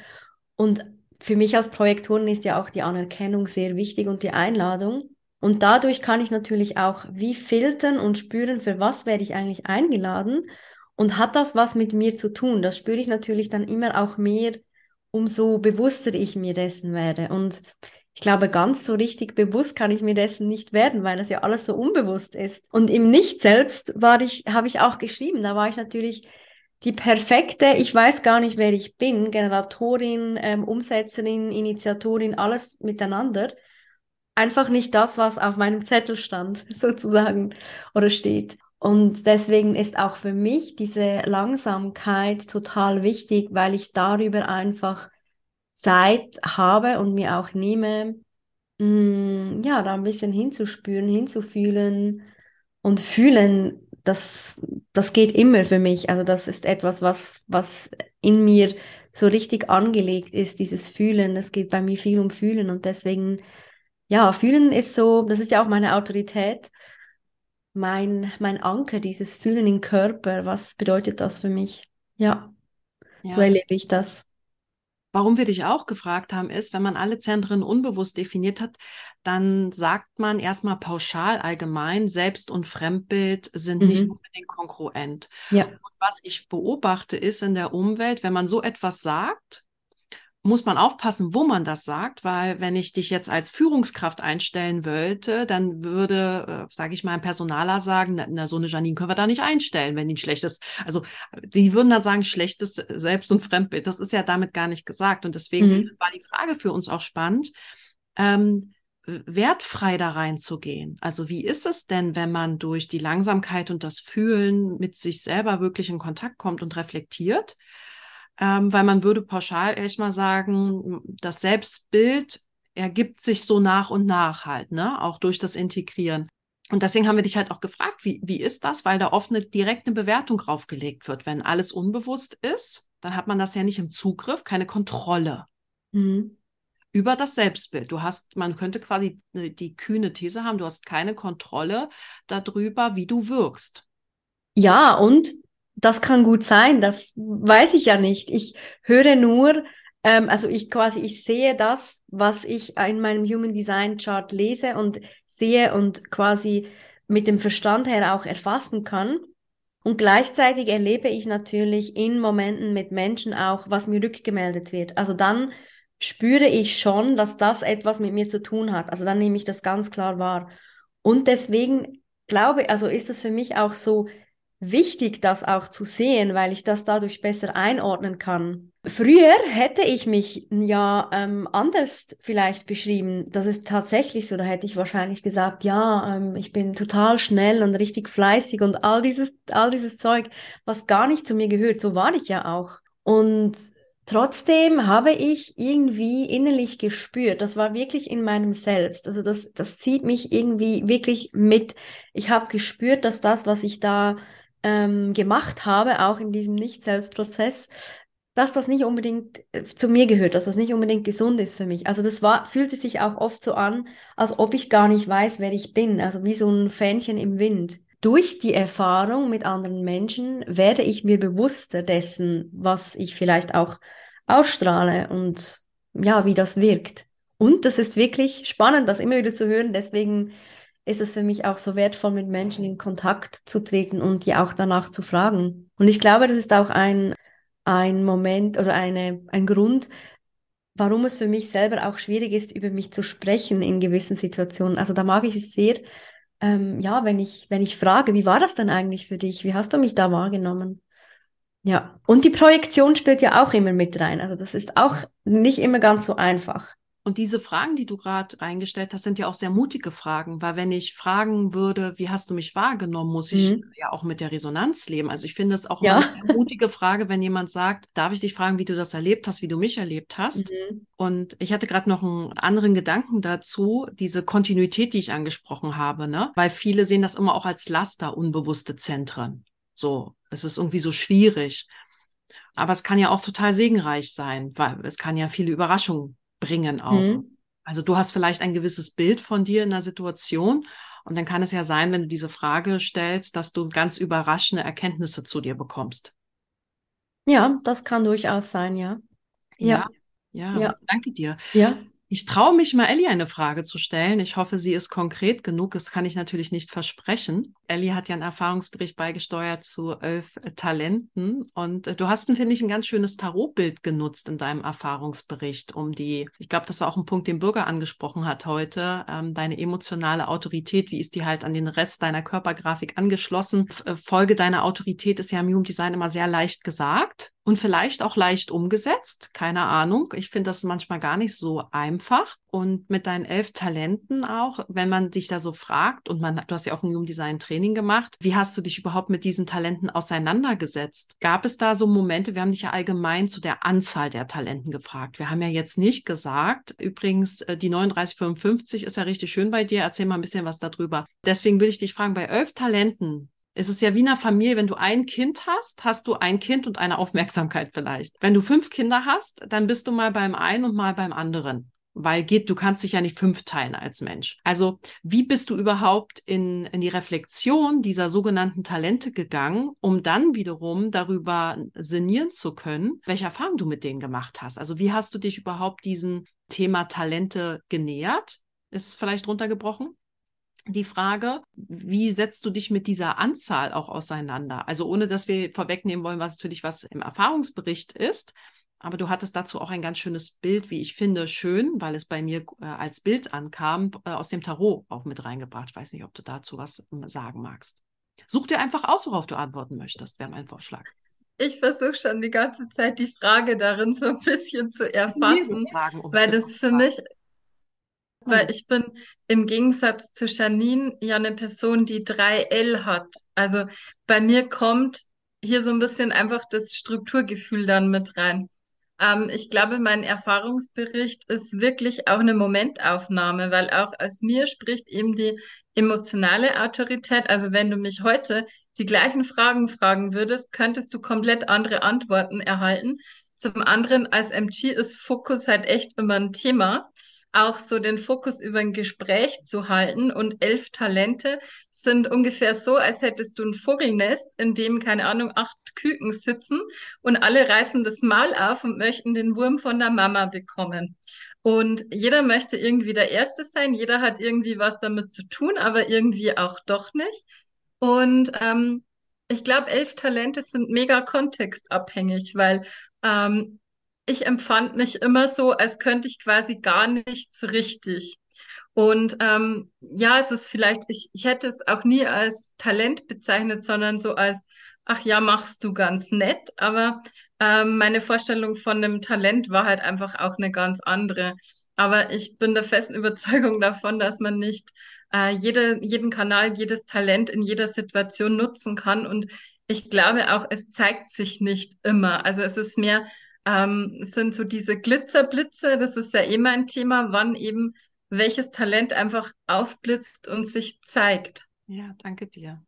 Und für mich als Projektorin ist ja auch die Anerkennung sehr wichtig und die Einladung. Und dadurch kann ich natürlich auch wie filtern und spüren, für was werde ich eigentlich eingeladen und hat das was mit mir zu tun. Das spüre ich natürlich dann immer auch mehr, umso bewusster ich mir dessen werde. Und ich glaube, ganz so richtig bewusst kann ich mir dessen nicht werden, weil das ja alles so unbewusst ist. Und im Nicht selbst war ich, habe ich auch geschrieben, da war ich natürlich die perfekte, ich weiß gar nicht, wer ich bin, Generatorin, ähm, Umsetzerin, Initiatorin, alles miteinander. Einfach nicht das, was auf meinem Zettel stand, sozusagen, oder steht. Und deswegen ist auch für mich diese Langsamkeit total wichtig, weil ich darüber einfach Zeit habe und mir auch nehme, mh, mm, ja, da ein bisschen hinzuspüren, hinzufühlen und fühlen das, das geht immer für mich. Also das ist etwas, was, was in mir so richtig angelegt ist, dieses Fühlen. Es geht bei mir viel um Fühlen und deswegen, ja, Fühlen ist so, das ist ja auch meine Autorität, mein, mein Anker, dieses Fühlen im Körper. Was bedeutet das für mich? Ja, ja. so erlebe ich das. Warum wir dich auch gefragt haben, ist, wenn man alle Zentren unbewusst definiert hat, dann sagt man erstmal pauschal allgemein, Selbst- und Fremdbild sind mhm. nicht unbedingt kongruent. Ja. Und was ich beobachte, ist in der Umwelt, wenn man so etwas sagt, muss man aufpassen, wo man das sagt, weil wenn ich dich jetzt als Führungskraft einstellen wollte, dann würde, äh, sage ich mal, ein Personaler sagen, na, na, so eine Janine können wir da nicht einstellen, wenn die ein schlechtes, also die würden dann sagen, schlechtes Selbst- und Fremdbild. Das ist ja damit gar nicht gesagt. Und deswegen mhm. war die Frage für uns auch spannend, ähm, wertfrei da reinzugehen. Also wie ist es denn, wenn man durch die Langsamkeit und das Fühlen mit sich selber wirklich in Kontakt kommt und reflektiert? Ähm, weil man würde pauschal echt mal sagen, das Selbstbild ergibt sich so nach und nach halt, ne, auch durch das Integrieren. Und deswegen haben wir dich halt auch gefragt, wie, wie ist das? Weil da oft eine direkte Bewertung draufgelegt wird. Wenn alles unbewusst ist, dann hat man das ja nicht im Zugriff, keine Kontrolle mhm. über das Selbstbild. Du hast, man könnte quasi die kühne These haben, du hast keine Kontrolle darüber, wie du wirkst. Ja, und das kann gut sein, das weiß ich ja nicht. Ich höre nur, ähm, also ich quasi, ich sehe das, was ich in meinem Human Design Chart lese und sehe und quasi mit dem Verstand her auch erfassen kann. Und gleichzeitig erlebe ich natürlich in Momenten mit Menschen auch, was mir rückgemeldet wird. Also dann spüre ich schon, dass das etwas mit mir zu tun hat. Also dann nehme ich das ganz klar wahr. Und deswegen glaube, also ist es für mich auch so wichtig, das auch zu sehen, weil ich das dadurch besser einordnen kann. Früher hätte ich mich ja ähm, anders vielleicht beschrieben. Das ist tatsächlich so. Da hätte ich wahrscheinlich gesagt, ja, ähm, ich bin total schnell und richtig fleißig und all dieses, all dieses Zeug, was gar nicht zu mir gehört. So war ich ja auch. Und Trotzdem habe ich irgendwie innerlich gespürt, das war wirklich in meinem Selbst. Also das, das zieht mich irgendwie wirklich mit. Ich habe gespürt, dass das, was ich da ähm, gemacht habe, auch in diesem Nicht-Selbstprozess, dass das nicht unbedingt äh, zu mir gehört, dass das nicht unbedingt gesund ist für mich. Also das war, fühlte sich auch oft so an, als ob ich gar nicht weiß, wer ich bin, also wie so ein Fähnchen im Wind. Durch die Erfahrung mit anderen Menschen werde ich mir bewusster dessen, was ich vielleicht auch ausstrahle und ja, wie das wirkt. Und das ist wirklich spannend, das immer wieder zu hören. Deswegen ist es für mich auch so wertvoll, mit Menschen in Kontakt zu treten und die auch danach zu fragen. Und ich glaube, das ist auch ein, ein Moment, also eine, ein Grund, warum es für mich selber auch schwierig ist, über mich zu sprechen in gewissen Situationen. Also da mag ich es sehr, ähm, ja, wenn ich, wenn ich frage, wie war das denn eigentlich für dich? Wie hast du mich da wahrgenommen? Ja, und die Projektion spielt ja auch immer mit rein. Also das ist auch nicht immer ganz so einfach. Und diese Fragen, die du gerade reingestellt hast, sind ja auch sehr mutige Fragen, weil wenn ich fragen würde, wie hast du mich wahrgenommen, muss ich mhm. ja auch mit der Resonanz leben. Also ich finde es auch ja. eine mutige Frage, wenn jemand sagt, darf ich dich fragen, wie du das erlebt hast, wie du mich erlebt hast? Mhm. Und ich hatte gerade noch einen anderen Gedanken dazu, diese Kontinuität, die ich angesprochen habe, ne? Weil viele sehen das immer auch als Laster, unbewusste Zentren. So, es ist irgendwie so schwierig. Aber es kann ja auch total segenreich sein, weil es kann ja viele Überraschungen bringen auch. Mhm. Also du hast vielleicht ein gewisses Bild von dir in der Situation und dann kann es ja sein, wenn du diese Frage stellst, dass du ganz überraschende Erkenntnisse zu dir bekommst. Ja, das kann durchaus sein, ja. Ja, ja, ja. ja. danke dir. Ja. Ich traue mich mal Ellie eine Frage zu stellen. Ich hoffe, sie ist konkret genug. Das kann ich natürlich nicht versprechen. Ellie hat ja einen Erfahrungsbericht beigesteuert zu elf Talenten. Und äh, du hast, finde ich, ein ganz schönes Tarotbild genutzt in deinem Erfahrungsbericht, um die, ich glaube, das war auch ein Punkt, den Bürger angesprochen hat heute, ähm, deine emotionale Autorität. Wie ist die halt an den Rest deiner Körpergrafik angeschlossen? Äh, Folge deiner Autorität ist ja im Human immer sehr leicht gesagt und vielleicht auch leicht umgesetzt. Keine Ahnung. Ich finde das manchmal gar nicht so einfach. Und mit deinen elf Talenten auch, wenn man dich da so fragt und man, du hast ja auch ein Human Design Training gemacht. Wie hast du dich überhaupt mit diesen Talenten auseinandergesetzt? Gab es da so Momente? Wir haben dich ja allgemein zu der Anzahl der Talenten gefragt. Wir haben ja jetzt nicht gesagt, übrigens, äh, die 3955 ist ja richtig schön bei dir. Erzähl mal ein bisschen was darüber. Deswegen will ich dich fragen, bei elf Talenten, es ist ja wie in einer Familie, wenn du ein Kind hast, hast du ein Kind und eine Aufmerksamkeit vielleicht. Wenn du fünf Kinder hast, dann bist du mal beim einen und mal beim anderen. Weil geht, du kannst dich ja nicht fünf teilen als Mensch. Also, wie bist du überhaupt in, in die Reflexion dieser sogenannten Talente gegangen, um dann wiederum darüber sinnieren zu können, welche Erfahrungen du mit denen gemacht hast? Also, wie hast du dich überhaupt diesem Thema Talente genähert? Ist vielleicht runtergebrochen? Die Frage, wie setzt du dich mit dieser Anzahl auch auseinander? Also ohne, dass wir vorwegnehmen wollen, was natürlich was im Erfahrungsbericht ist. Aber du hattest dazu auch ein ganz schönes Bild, wie ich finde, schön, weil es bei mir äh, als Bild ankam, äh, aus dem Tarot auch mit reingebracht. Ich weiß nicht, ob du dazu was ähm, sagen magst. Such dir einfach aus, worauf du antworten möchtest, wäre mein Vorschlag. Ich versuche schon die ganze Zeit die Frage darin so ein bisschen zu erfassen, weil das für mich, weil ich bin im Gegensatz zu Janine ja eine Person, die 3L hat. Also bei mir kommt hier so ein bisschen einfach das Strukturgefühl dann mit rein. Ähm, ich glaube, mein Erfahrungsbericht ist wirklich auch eine Momentaufnahme, weil auch aus mir spricht eben die emotionale Autorität. Also wenn du mich heute die gleichen Fragen fragen würdest, könntest du komplett andere Antworten erhalten. Zum anderen als MG ist Fokus halt echt immer ein Thema auch so den Fokus über ein Gespräch zu halten. Und elf Talente sind ungefähr so, als hättest du ein Vogelnest, in dem, keine Ahnung, acht Küken sitzen und alle reißen das Mal auf und möchten den Wurm von der Mama bekommen. Und jeder möchte irgendwie der Erste sein, jeder hat irgendwie was damit zu tun, aber irgendwie auch doch nicht. Und ähm, ich glaube, elf Talente sind mega kontextabhängig, weil ähm, ich empfand mich immer so, als könnte ich quasi gar nichts richtig. Und ähm, ja, es ist vielleicht, ich, ich hätte es auch nie als Talent bezeichnet, sondern so als, ach ja, machst du ganz nett. Aber ähm, meine Vorstellung von einem Talent war halt einfach auch eine ganz andere. Aber ich bin der festen Überzeugung davon, dass man nicht äh, jede, jeden Kanal, jedes Talent in jeder Situation nutzen kann. Und ich glaube auch, es zeigt sich nicht immer. Also es ist mehr ähm, sind so diese Glitzerblitze, das ist ja eh mein Thema, wann eben welches Talent einfach aufblitzt und sich zeigt. Ja, danke dir.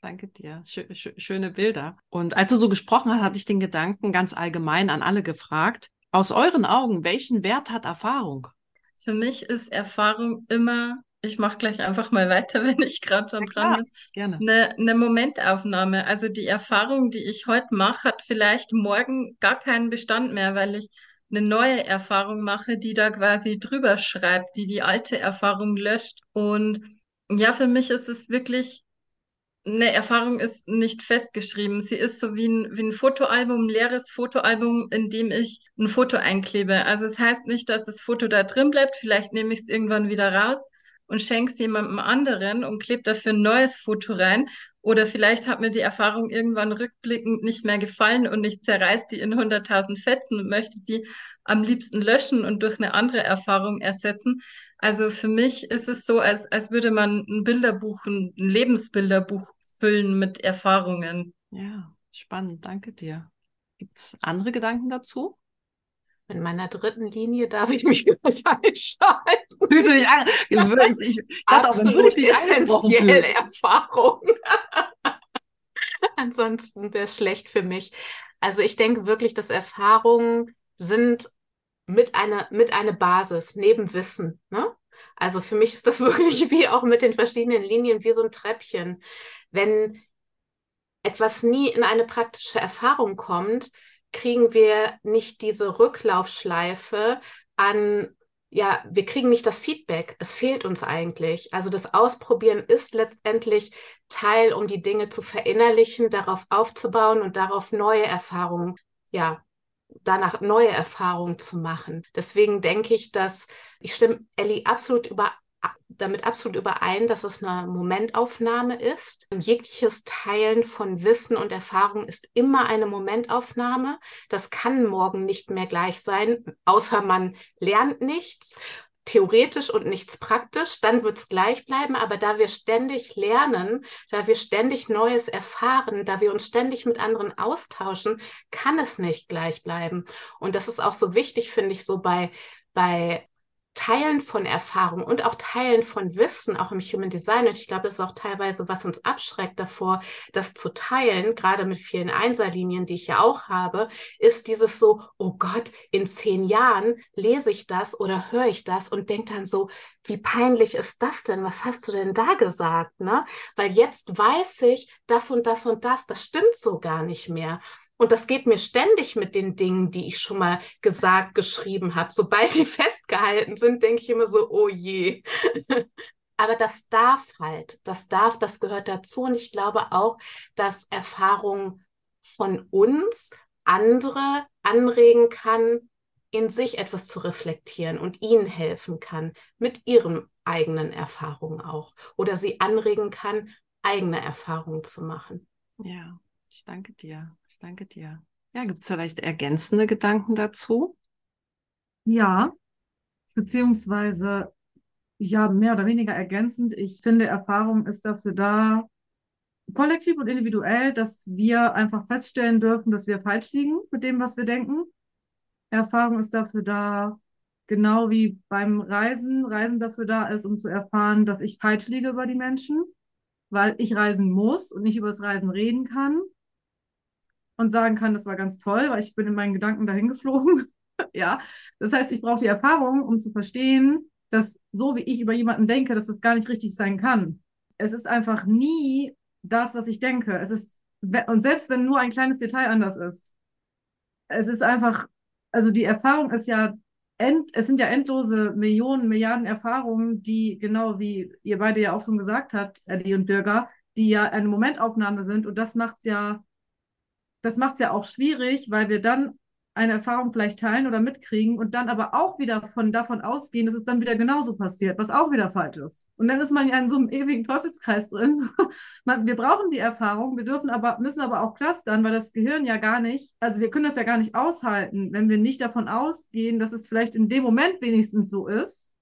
Danke dir. Schö schö schöne Bilder. Und als du so gesprochen hast, hatte ich den Gedanken ganz allgemein an alle gefragt. Aus euren Augen, welchen Wert hat Erfahrung? Für mich ist Erfahrung immer ich mache gleich einfach mal weiter, wenn ich gerade schon ja, dran bin. Gerne. Eine, eine Momentaufnahme. Also die Erfahrung, die ich heute mache, hat vielleicht morgen gar keinen Bestand mehr, weil ich eine neue Erfahrung mache, die da quasi drüber schreibt, die die alte Erfahrung löscht. Und ja, für mich ist es wirklich eine Erfahrung ist nicht festgeschrieben. Sie ist so wie ein, wie ein Fotoalbum, ein leeres Fotoalbum, in dem ich ein Foto einklebe. Also es heißt nicht, dass das Foto da drin bleibt. Vielleicht nehme ich es irgendwann wieder raus und schenk's jemandem anderen und klebt dafür ein neues Foto rein. Oder vielleicht hat mir die Erfahrung irgendwann rückblickend nicht mehr gefallen und ich zerreiß die in 100.000 Fetzen und möchte die am liebsten löschen und durch eine andere Erfahrung ersetzen. Also für mich ist es so, als, als würde man ein Bilderbuch, ein Lebensbilderbuch füllen mit Erfahrungen. Ja, spannend. Danke dir. Gibt's andere Gedanken dazu? In meiner dritten Linie darf ich mich gleich einschalten. Fühlst du dich an? Ich, dachte auch, wenn du dich essentielle Erfahrung. Ansonsten wäre es schlecht für mich. Also ich denke wirklich, dass Erfahrungen sind mit einer, mit einer Basis, neben Wissen. Ne? Also für mich ist das wirklich wie auch mit den verschiedenen Linien, wie so ein Treppchen. Wenn etwas nie in eine praktische Erfahrung kommt, kriegen wir nicht diese Rücklaufschleife an, ja, wir kriegen nicht das Feedback. Es fehlt uns eigentlich. Also das Ausprobieren ist letztendlich Teil, um die Dinge zu verinnerlichen, darauf aufzubauen und darauf neue Erfahrungen, ja, danach neue Erfahrungen zu machen. Deswegen denke ich, dass ich stimme Ellie absolut über, damit absolut überein, dass es eine Momentaufnahme ist. Jegliches Teilen von Wissen und Erfahrung ist immer eine Momentaufnahme. Das kann morgen nicht mehr gleich sein, außer man lernt nichts theoretisch und nichts praktisch, dann wird es gleich bleiben. Aber da wir ständig lernen, da wir ständig Neues erfahren, da wir uns ständig mit anderen austauschen, kann es nicht gleich bleiben. Und das ist auch so wichtig, finde ich, so bei, bei Teilen von Erfahrung und auch Teilen von Wissen, auch im Human Design. Und ich glaube, das ist auch teilweise, was uns abschreckt davor, das zu teilen, gerade mit vielen Einserlinien, die ich ja auch habe, ist dieses so, oh Gott, in zehn Jahren lese ich das oder höre ich das und denke dann so, wie peinlich ist das denn? Was hast du denn da gesagt? Ne? Weil jetzt weiß ich, das und das und das, das stimmt so gar nicht mehr. Und das geht mir ständig mit den Dingen, die ich schon mal gesagt, geschrieben habe. Sobald die festgehalten sind, denke ich immer so, oh je. Aber das darf halt, das darf, das gehört dazu. Und ich glaube auch, dass Erfahrung von uns andere anregen kann, in sich etwas zu reflektieren und ihnen helfen kann, mit ihren eigenen Erfahrungen auch. Oder sie anregen kann, eigene Erfahrungen zu machen. Ja, ich danke dir. Ich danke dir. Ja, gibt es vielleicht ergänzende Gedanken dazu? Ja, beziehungsweise ja, mehr oder weniger ergänzend. Ich finde, Erfahrung ist dafür da, kollektiv und individuell, dass wir einfach feststellen dürfen, dass wir falsch liegen mit dem, was wir denken. Erfahrung ist dafür da, genau wie beim Reisen, Reisen dafür da ist, um zu erfahren, dass ich falsch liege über die Menschen, weil ich reisen muss und nicht über das Reisen reden kann und sagen kann, das war ganz toll, weil ich bin in meinen Gedanken dahin geflogen. ja, das heißt, ich brauche die Erfahrung, um zu verstehen, dass so wie ich über jemanden denke, dass das gar nicht richtig sein kann. Es ist einfach nie das, was ich denke. Es ist, und selbst wenn nur ein kleines Detail anders ist, es ist einfach, also die Erfahrung ist ja, end, es sind ja endlose Millionen, Milliarden Erfahrungen, die genau wie ihr beide ja auch schon gesagt habt, Eddie und Birger, die ja eine Momentaufnahme sind und das macht ja, das macht es ja auch schwierig, weil wir dann eine Erfahrung vielleicht teilen oder mitkriegen und dann aber auch wieder von davon ausgehen, dass es dann wieder genauso passiert, was auch wieder falsch ist. Und dann ist man ja in so einem ewigen Teufelskreis drin. man, wir brauchen die Erfahrung, wir dürfen aber, müssen aber auch clustern, weil das Gehirn ja gar nicht, also wir können das ja gar nicht aushalten, wenn wir nicht davon ausgehen, dass es vielleicht in dem Moment wenigstens so ist.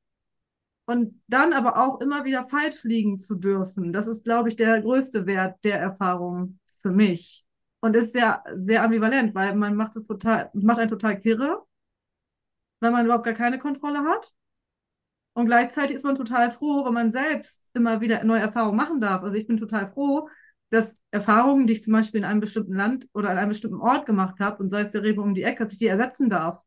Und dann aber auch immer wieder falsch liegen zu dürfen. Das ist, glaube ich, der größte Wert der Erfahrung für mich und ist sehr, sehr ambivalent, weil man macht es total, macht einen total kirre, weil man überhaupt gar keine Kontrolle hat. Und gleichzeitig ist man total froh, wenn man selbst immer wieder neue Erfahrungen machen darf. Also ich bin total froh, dass Erfahrungen, die ich zum Beispiel in einem bestimmten Land oder an einem bestimmten Ort gemacht habe, und sei es der Rewe um die Ecke, dass ich die ersetzen darf.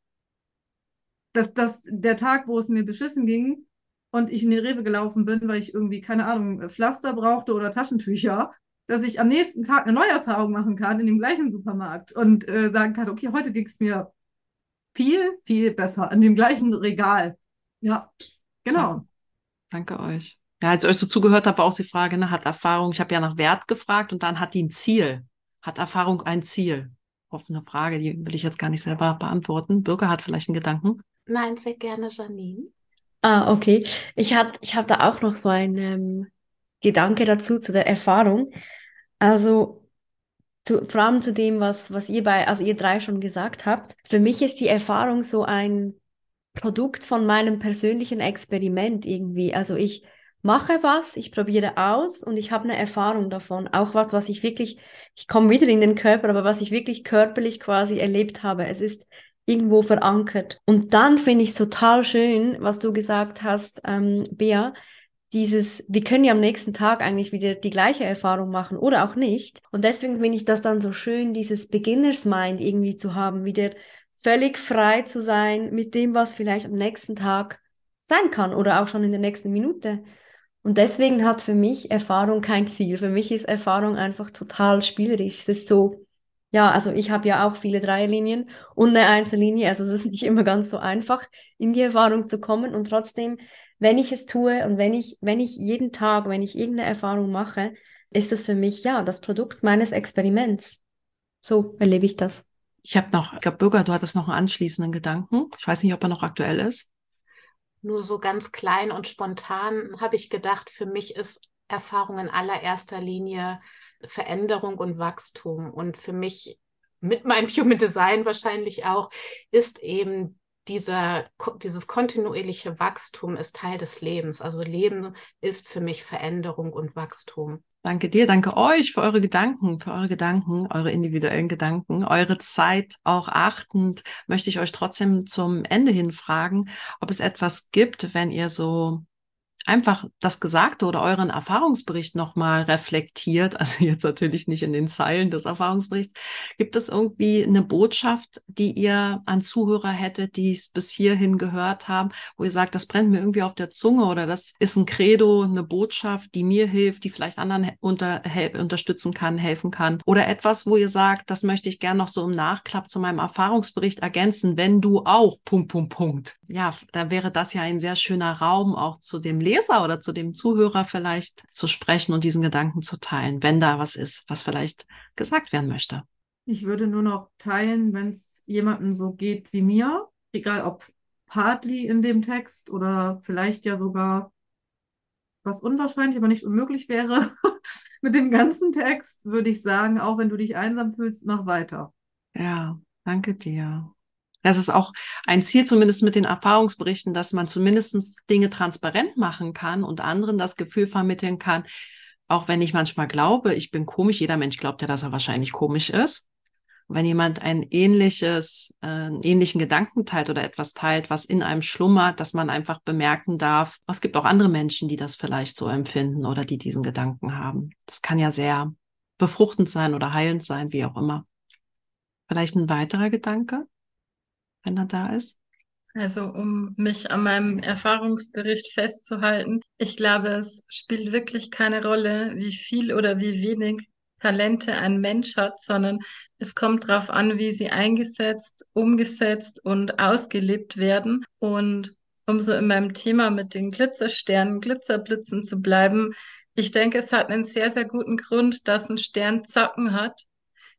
Dass, dass der Tag, wo es mir beschissen ging und ich in die Rewe gelaufen bin, weil ich irgendwie, keine Ahnung, Pflaster brauchte oder Taschentücher, dass ich am nächsten Tag eine neue Erfahrung machen kann in dem gleichen Supermarkt und äh, sagen kann, okay, heute ging es mir viel, viel besser in dem gleichen Regal. Ja, genau. Ja, danke euch. Ja, als ich euch so zugehört habe, war auch die Frage, ne, hat Erfahrung, ich habe ja nach Wert gefragt und dann hat die ein Ziel. Hat Erfahrung ein Ziel? Offene Frage, die will ich jetzt gar nicht selber beantworten. Bürger hat vielleicht einen Gedanken. Nein, sehr gerne, Janine. Ah, okay. Ich habe ich hab da auch noch so ein ähm, Gedanke dazu, zu der Erfahrung. Also zu, vor allem zu dem, was, was ihr bei, also ihr drei schon gesagt habt. Für mich ist die Erfahrung so ein Produkt von meinem persönlichen Experiment irgendwie. Also ich mache was, ich probiere aus und ich habe eine Erfahrung davon. Auch was, was ich wirklich, ich komme wieder in den Körper, aber was ich wirklich körperlich quasi erlebt habe. Es ist irgendwo verankert. Und dann finde ich es total schön, was du gesagt hast, ähm, Bea, dieses, wir können ja am nächsten Tag eigentlich wieder die gleiche Erfahrung machen oder auch nicht. Und deswegen finde ich das dann so schön, dieses Beginners Mind irgendwie zu haben, wieder völlig frei zu sein mit dem, was vielleicht am nächsten Tag sein kann oder auch schon in der nächsten Minute. Und deswegen hat für mich Erfahrung kein Ziel. Für mich ist Erfahrung einfach total spielerisch. Es ist so, ja, also ich habe ja auch viele Dreierlinien und eine Einzellinie. Also es ist nicht immer ganz so einfach, in die Erfahrung zu kommen. Und trotzdem wenn ich es tue und wenn ich, wenn ich jeden Tag, wenn ich irgendeine Erfahrung mache, ist das für mich ja das Produkt meines Experiments. So erlebe ich das. Ich habe noch, ich glaube, Bürger, du hattest noch einen anschließenden Gedanken. Ich weiß nicht, ob er noch aktuell ist. Nur so ganz klein und spontan habe ich gedacht, für mich ist Erfahrung in allererster Linie Veränderung und Wachstum. Und für mich mit meinem Human Design wahrscheinlich auch, ist eben dieser, dieses kontinuierliche Wachstum ist Teil des Lebens. Also Leben ist für mich Veränderung und Wachstum. Danke dir, danke euch für eure Gedanken, für eure Gedanken, eure individuellen Gedanken, eure Zeit auch achtend, möchte ich euch trotzdem zum Ende hin fragen, ob es etwas gibt, wenn ihr so einfach das Gesagte oder euren Erfahrungsbericht nochmal reflektiert, also jetzt natürlich nicht in den Zeilen des Erfahrungsberichts, gibt es irgendwie eine Botschaft, die ihr an Zuhörer hättet, die es bis hierhin gehört haben, wo ihr sagt, das brennt mir irgendwie auf der Zunge oder das ist ein Credo, eine Botschaft, die mir hilft, die vielleicht anderen unter, unterstützen kann, helfen kann oder etwas, wo ihr sagt, das möchte ich gern noch so im Nachklapp zu meinem Erfahrungsbericht ergänzen, wenn du auch, Punkt, Punkt, Punkt. Ja, da wäre das ja ein sehr schöner Raum auch zu dem Leben Leser oder zu dem Zuhörer vielleicht zu sprechen und diesen Gedanken zu teilen, wenn da was ist, was vielleicht gesagt werden möchte. Ich würde nur noch teilen, wenn es jemandem so geht wie mir, egal ob partly in dem Text oder vielleicht ja sogar was unwahrscheinlich, aber nicht unmöglich wäre, mit dem ganzen Text, würde ich sagen, auch wenn du dich einsam fühlst, mach weiter. Ja, danke dir. Das ist auch ein Ziel, zumindest mit den Erfahrungsberichten, dass man zumindest Dinge transparent machen kann und anderen das Gefühl vermitteln kann, auch wenn ich manchmal glaube, ich bin komisch, jeder Mensch glaubt ja, dass er wahrscheinlich komisch ist wenn jemand ein ähnliches, äh, einen ähnlichen Gedanken teilt oder etwas teilt, was in einem schlummert, dass man einfach bemerken darf, es gibt auch andere Menschen, die das vielleicht so empfinden oder die diesen Gedanken haben. Das kann ja sehr befruchtend sein oder heilend sein, wie auch immer. Vielleicht ein weiterer Gedanke, wenn er da ist? Also um mich an meinem Erfahrungsbericht festzuhalten, ich glaube, es spielt wirklich keine Rolle, wie viel oder wie wenig Talente ein Mensch hat, sondern es kommt darauf an, wie sie eingesetzt, umgesetzt und ausgelebt werden. Und um so in meinem Thema mit den Glitzersternen, Glitzerblitzen zu bleiben, ich denke, es hat einen sehr, sehr guten Grund, dass ein Stern Zacken hat.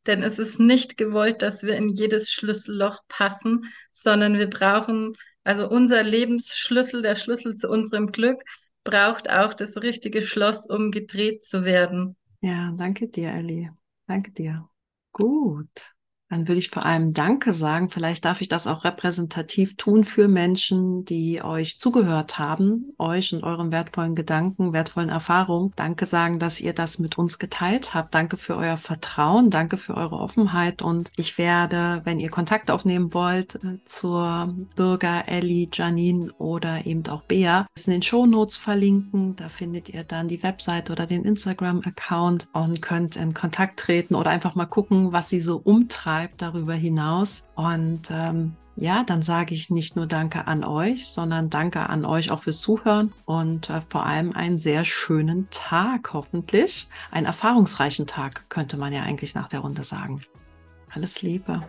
Denn es ist nicht gewollt, dass wir in jedes Schlüsselloch passen, sondern wir brauchen, also unser Lebensschlüssel, der Schlüssel zu unserem Glück, braucht auch das richtige Schloss, um gedreht zu werden. Ja, danke dir, Ellie. Danke dir. Gut. Dann würde ich vor allem Danke sagen. Vielleicht darf ich das auch repräsentativ tun für Menschen, die euch zugehört haben, euch und euren wertvollen Gedanken, wertvollen Erfahrungen. Danke sagen, dass ihr das mit uns geteilt habt. Danke für euer Vertrauen. Danke für eure Offenheit. Und ich werde, wenn ihr Kontakt aufnehmen wollt äh, zur Bürger Ellie, Janine oder eben auch Bea, es in den Show Notes verlinken. Da findet ihr dann die Website oder den Instagram-Account und könnt in Kontakt treten oder einfach mal gucken, was sie so umtreibt bleibt darüber hinaus. Und ähm, ja, dann sage ich nicht nur Danke an euch, sondern Danke an euch auch fürs Zuhören und äh, vor allem einen sehr schönen Tag, hoffentlich. Einen erfahrungsreichen Tag, könnte man ja eigentlich nach der Runde sagen. Alles Liebe.